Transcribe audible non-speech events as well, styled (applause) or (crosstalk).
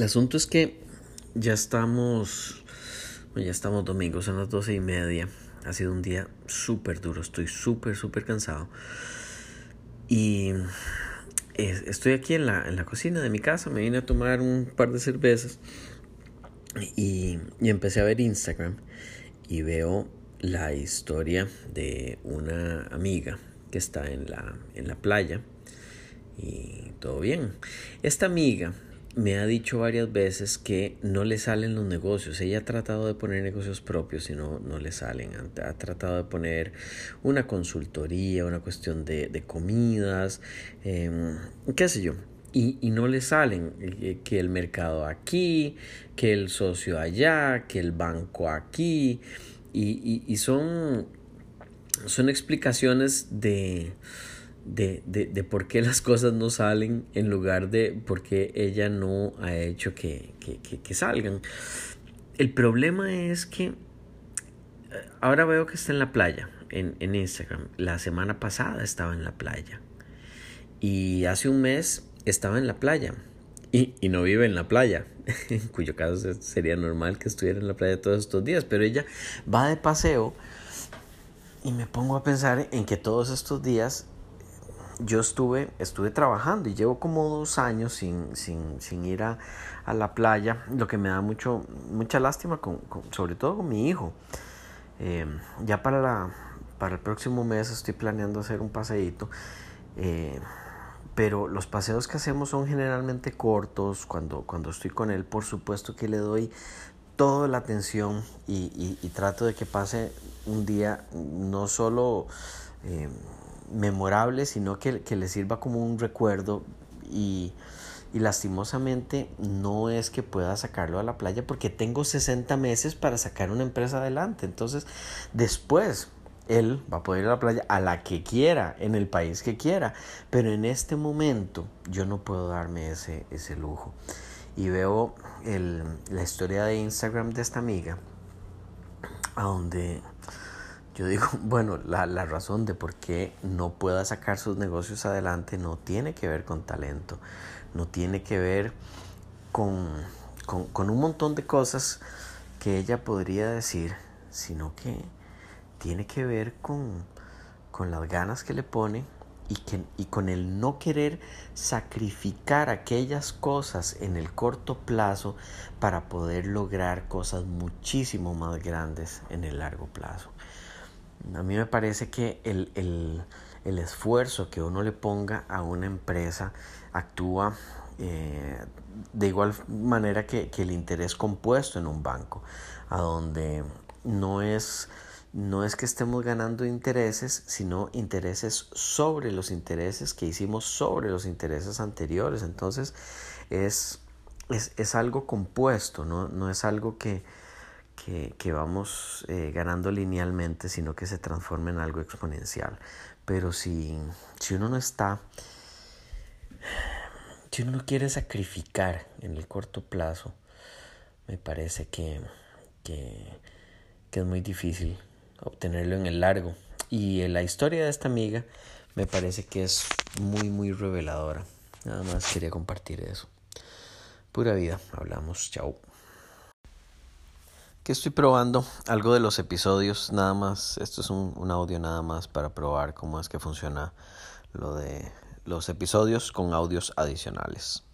El asunto es que ya estamos, ya estamos domingos, son las doce y media. Ha sido un día súper duro, estoy súper, súper cansado. Y estoy aquí en la, en la cocina de mi casa, me vine a tomar un par de cervezas y, y empecé a ver Instagram y veo la historia de una amiga que está en la, en la playa y todo bien. Esta amiga me ha dicho varias veces que no le salen los negocios. Ella ha tratado de poner negocios propios y no, no le salen. Ha, tratado de poner una consultoría, una cuestión de, de comidas, em, qué sé yo. Y, y, no le salen eh, que el mercado aquí, que el socio allá, que el banco aquí. Y, y, y son, son explicaciones de de, de, de, por qué las cosas no salen en lugar de por qué ella no ha hecho que, que, que, salgan. El problema es que eh, ahora veo que está en la playa, en, en Instagram. La semana pasada estaba en la playa. Y hace un mes estaba en la playa. Y, y, no vive en la playa, (laughs) en cuyo caso sería normal que estuviera en la playa todos estos días, pero ella va de paseo y me pongo a pensar en que todos estos días yo estuve, estuve trabajando y llevo como dos años sin, sin, sin ir a, a, la playa, lo que me da mucho, mucha lástima, con, sobre todo con mi hijo. Eh, ya para, la, para el próximo mes estoy planeando hacer un paseíto, eh, pero los paseos que hacemos son generalmente cortos. Cuando, cuando estoy con él, por supuesto que le doy toda la atención y, y, trato de que pase un día no solo... Eh, memorable, sino que, que le sirva como un recuerdo y, y lastimosamente no es que pueda sacarlo a la playa porque tengo 60 meses para sacar una empresa adelante. Entonces, después él va a poder ir a la playa a la que quiera, en el país que quiera. Pero en este momento yo no puedo darme ese, ese lujo. Y veo el, la historia de Instagram de esta amiga, a donde yo digo, (laughs) bueno, la, la, razón de por qué no pueda sacar sus negocios adelante no tiene que ver con talento, no tiene que ver con, con, con un montón de cosas que ella podría decir, sino que tiene que ver con, con las ganas que le pone y, que, y con el no querer sacrificar aquellas cosas en el corto plazo para poder lograr cosas muchísimo más grandes en el largo plazo. A mí me parece que el, el, el esfuerzo que uno le ponga a una empresa actúa eh, de igual manera que, que, el interés compuesto en un banco, a donde no es, no es que estemos ganando intereses, sino intereses sobre los intereses que hicimos sobre los intereses anteriores. Entonces es, es, es algo compuesto, ¿no? no es algo que, que, vamos eh, ganando linealmente, sino que se transforma en algo exponencial. Pero si, si uno no está, si uno no quiere sacrificar en el corto plazo, me parece que, que, que es muy difícil obtenerlo en el largo. Y la historia de esta amiga me parece que es muy, muy reveladora. Nada más quería compartir eso. Pura vida, hablamos, chao estoy probando algo de los episodios, nada más, esto es un, un, audio nada más para probar cómo es que funciona lo de los episodios con audios adicionales.